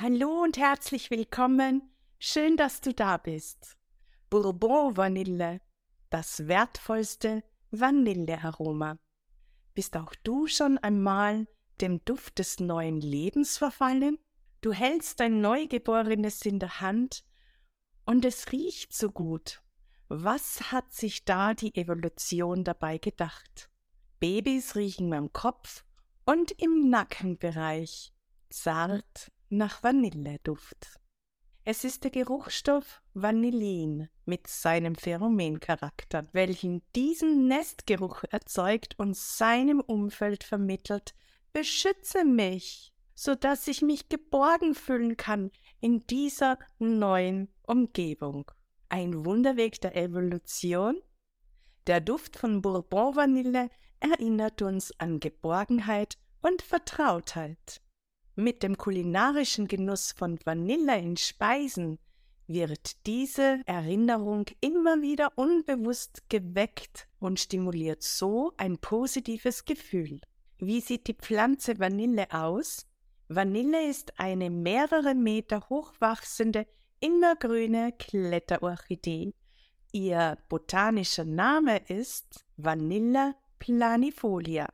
Hallo und herzlich willkommen. Schön, dass du da bist. Bourbon Vanille, das wertvollste Vanillearoma. Bist auch du schon einmal dem Duft des neuen Lebens verfallen? Du hältst dein Neugeborenes in der Hand und es riecht so gut. Was hat sich da die Evolution dabei gedacht? Babys riechen am Kopf und im Nackenbereich. Zart nach Vanilleduft. Es ist der Geruchsstoff Vanillin mit seinem Pheromencharakter, welchen diesen Nestgeruch erzeugt und seinem Umfeld vermittelt, beschütze mich, so dass ich mich geborgen fühlen kann in dieser neuen Umgebung. Ein Wunderweg der Evolution? Der Duft von Bourbon Vanille erinnert uns an Geborgenheit und Vertrautheit. Mit dem kulinarischen Genuss von Vanille in Speisen wird diese Erinnerung immer wieder unbewusst geweckt und stimuliert so ein positives Gefühl. Wie sieht die Pflanze Vanille aus? Vanille ist eine mehrere Meter hochwachsende, immergrüne Kletterorchidee. Ihr botanischer Name ist Vanilla planifolia.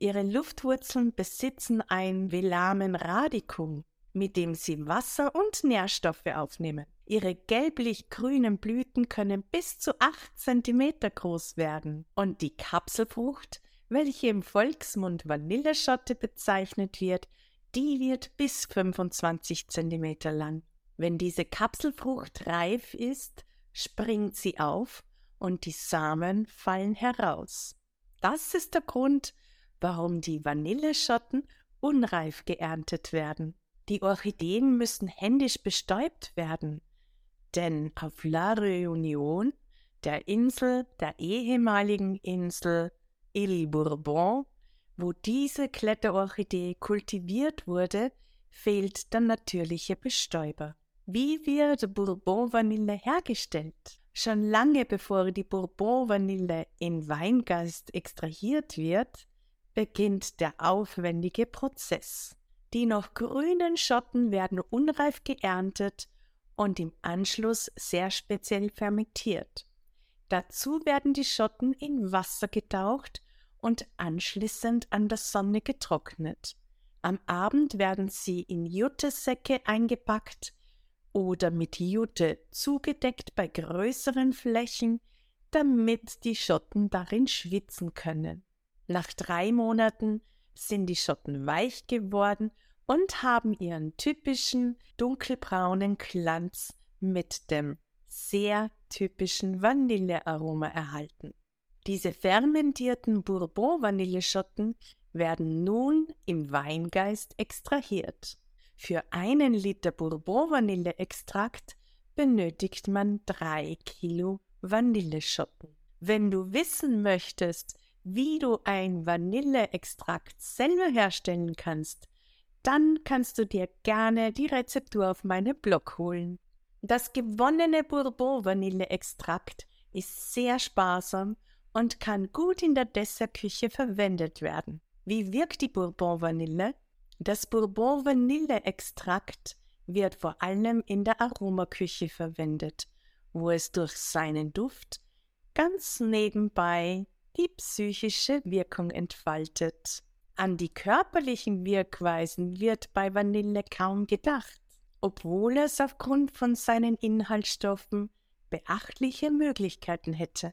Ihre Luftwurzeln besitzen ein Velamen radicum, mit dem sie Wasser und Nährstoffe aufnehmen. Ihre gelblich-grünen Blüten können bis zu acht Zentimeter groß werden und die Kapselfrucht, welche im Volksmund Vanilleschotte bezeichnet wird, die wird bis 25 Zentimeter lang. Wenn diese Kapselfrucht reif ist, springt sie auf und die Samen fallen heraus. Das ist der Grund, warum die Vanilleschotten unreif geerntet werden. Die Orchideen müssen händisch bestäubt werden, denn auf La Réunion, der Insel, der ehemaligen Insel Ile Bourbon, wo diese Kletterorchidee kultiviert wurde, fehlt der natürliche Bestäuber. Wie wird Bourbon-Vanille hergestellt? Schon lange bevor die Bourbon-Vanille in Weingeist extrahiert wird, beginnt der aufwendige Prozess. Die noch grünen Schotten werden unreif geerntet und im Anschluss sehr speziell fermentiert. Dazu werden die Schotten in Wasser getaucht und anschließend an der Sonne getrocknet. Am Abend werden sie in Juttesäcke eingepackt oder mit Jute zugedeckt bei größeren Flächen, damit die Schotten darin schwitzen können. Nach drei Monaten sind die Schotten weich geworden und haben ihren typischen dunkelbraunen Glanz mit dem sehr typischen Vanillearoma erhalten. Diese fermentierten Bourbon-Vanilleschotten werden nun im Weingeist extrahiert. Für einen Liter Bourbon-Vanilleextrakt benötigt man drei Kilo Vanilleschotten. Wenn du wissen möchtest, wie du ein Vanilleextrakt selber herstellen kannst, dann kannst du dir gerne die Rezeptur auf meinem Blog holen. Das gewonnene Bourbon-Vanilleextrakt ist sehr sparsam und kann gut in der Dessertküche verwendet werden. Wie wirkt die Bourbon-Vanille? Das Bourbon-Vanille-Extrakt wird vor allem in der Aromaküche verwendet, wo es durch seinen Duft ganz nebenbei die psychische Wirkung entfaltet. An die körperlichen Wirkweisen wird bei Vanille kaum gedacht, obwohl es aufgrund von seinen Inhaltsstoffen beachtliche Möglichkeiten hätte.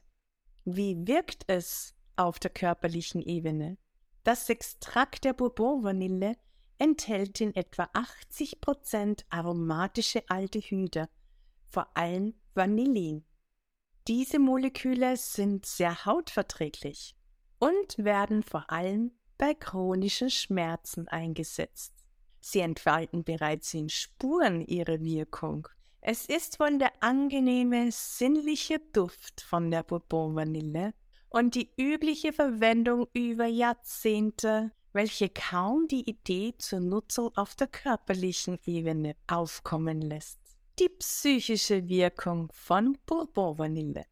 Wie wirkt es auf der körperlichen Ebene? Das Extrakt der Bourbon-Vanille enthält in etwa 80 Prozent aromatische Aldehyde, vor allem Vanillin. Diese Moleküle sind sehr hautverträglich und werden vor allem bei chronischen Schmerzen eingesetzt. Sie entfalten bereits in Spuren ihre Wirkung. Es ist wohl der angenehme, sinnliche Duft von der Bourbon-Vanille und die übliche Verwendung über Jahrzehnte, welche kaum die Idee zur Nutzung auf der körperlichen Ebene aufkommen lässt die psychische Wirkung von Bourbon-Vanille.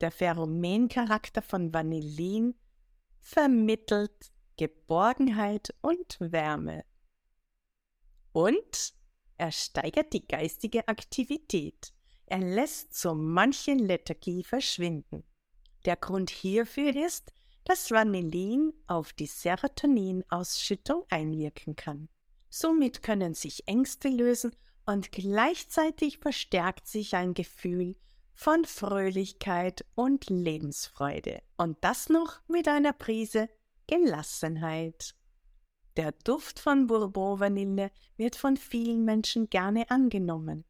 Der Pheromencharakter von Vanillin vermittelt Geborgenheit und Wärme. Und Er steigert die geistige Aktivität. Er lässt so manche Lethargie verschwinden. Der Grund hierfür ist, dass Vanillin auf die Serotoninausschüttung einwirken kann. Somit können sich Ängste lösen und gleichzeitig verstärkt sich ein Gefühl von Fröhlichkeit und Lebensfreude. Und das noch mit einer Prise Gelassenheit. Der Duft von Bourbon Vanille wird von vielen Menschen gerne angenommen.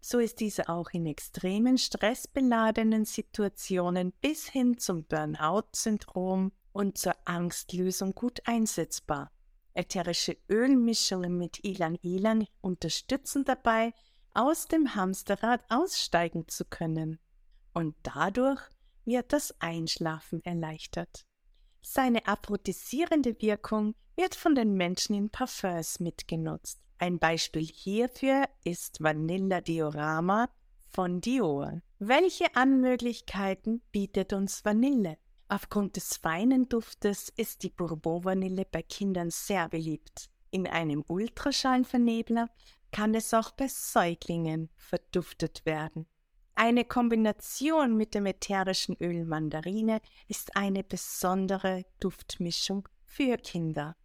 So ist dieser auch in extremen stressbeladenen Situationen bis hin zum Burnout-Syndrom und zur Angstlösung gut einsetzbar. Ätherische Ölmischungen mit Ilan Ilan unterstützen dabei, aus dem Hamsterrad aussteigen zu können. Und dadurch wird das Einschlafen erleichtert. Seine aphrodisierende Wirkung wird von den Menschen in Parfums mitgenutzt. Ein Beispiel hierfür ist Vanilla Diorama von Dior. Welche Anmöglichkeiten bietet uns Vanille? Aufgrund des feinen Duftes ist die Bourbon-Vanille bei Kindern sehr beliebt. In einem Ultraschallvernebler kann es auch bei Säuglingen verduftet werden. Eine Kombination mit dem ätherischen Öl Mandarine ist eine besondere Duftmischung für Kinder.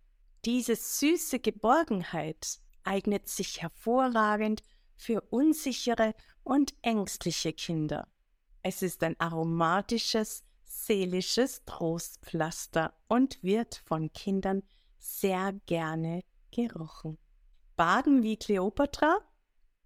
Diese süße Geborgenheit eignet sich hervorragend für unsichere und ängstliche Kinder. Es ist ein aromatisches, seelisches Trostpflaster und wird von Kindern sehr gerne gerochen. Baden wie Kleopatra?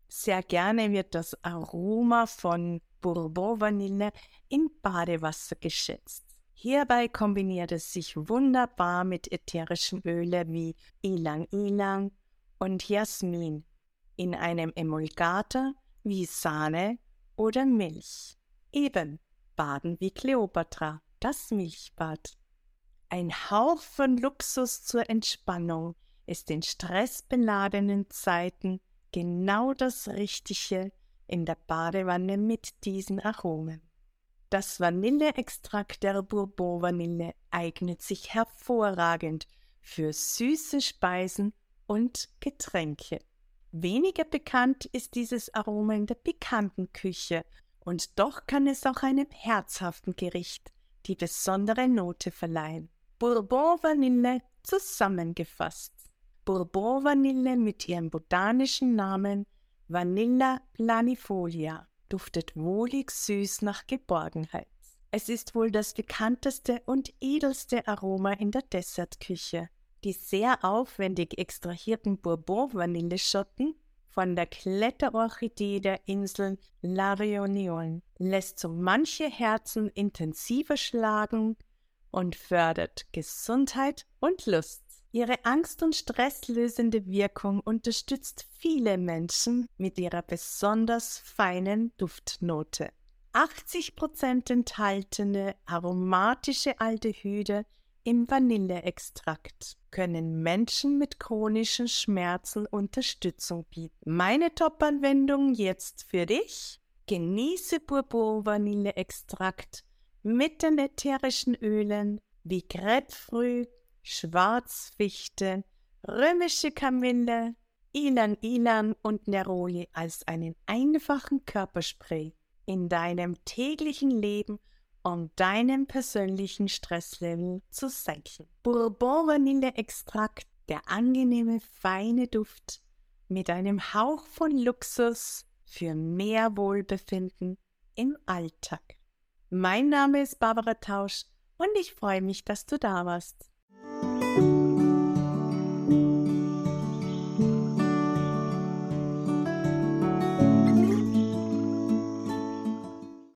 Sehr gerne wird das Aroma von Bourbon-Vanille in Badewasser geschätzt. Hierbei kombiniert es sich wunderbar mit ätherischen Ölen wie Ilang Ilang und Jasmin in einem Emulgator wie Sahne oder Milch. Eben Baden wie Kleopatra, das Milchbad. Ein Hauch von Luxus zur Entspannung ist in stressbeladenen Zeiten genau das Richtige in der Badewanne mit diesen Aromen. Das Vanilleextrakt der Bourbon-Vanille eignet sich hervorragend für süße Speisen und Getränke. Weniger bekannt ist dieses Aroma in der pikanten Küche und doch kann es auch einem herzhaften Gericht die besondere Note verleihen. Bourbon Vanille zusammengefasst. Bourbon Vanille mit ihrem botanischen Namen Vanilla planifolia duftet wohlig süß nach Geborgenheit. Es ist wohl das bekannteste und edelste Aroma in der Dessertküche. Die sehr aufwendig extrahierten Bourbon-Vanilleschotten von der Kletterorchidee der Inseln La Réunion lässt so manche Herzen intensiver schlagen und fördert Gesundheit und Lust. Ihre angst- und stresslösende Wirkung unterstützt viele Menschen mit ihrer besonders feinen Duftnote. 80% enthaltene aromatische Aldehyde im Vanilleextrakt können Menschen mit chronischen Schmerzen Unterstützung bieten. Meine Top-Anwendung jetzt für dich. Genieße Bourbon Vanilleextrakt mit den ätherischen Ölen wie Grapefruit, Schwarzfichte, römische Kamille, Ilan Ilan und Neroli als einen einfachen Körperspray in deinem täglichen Leben um deinen persönlichen Stresslevel zu senken. Bourbon-Vanille-Extrakt, der angenehme, feine Duft mit einem Hauch von Luxus für mehr Wohlbefinden im Alltag. Mein Name ist Barbara Tausch und ich freue mich, dass du da warst.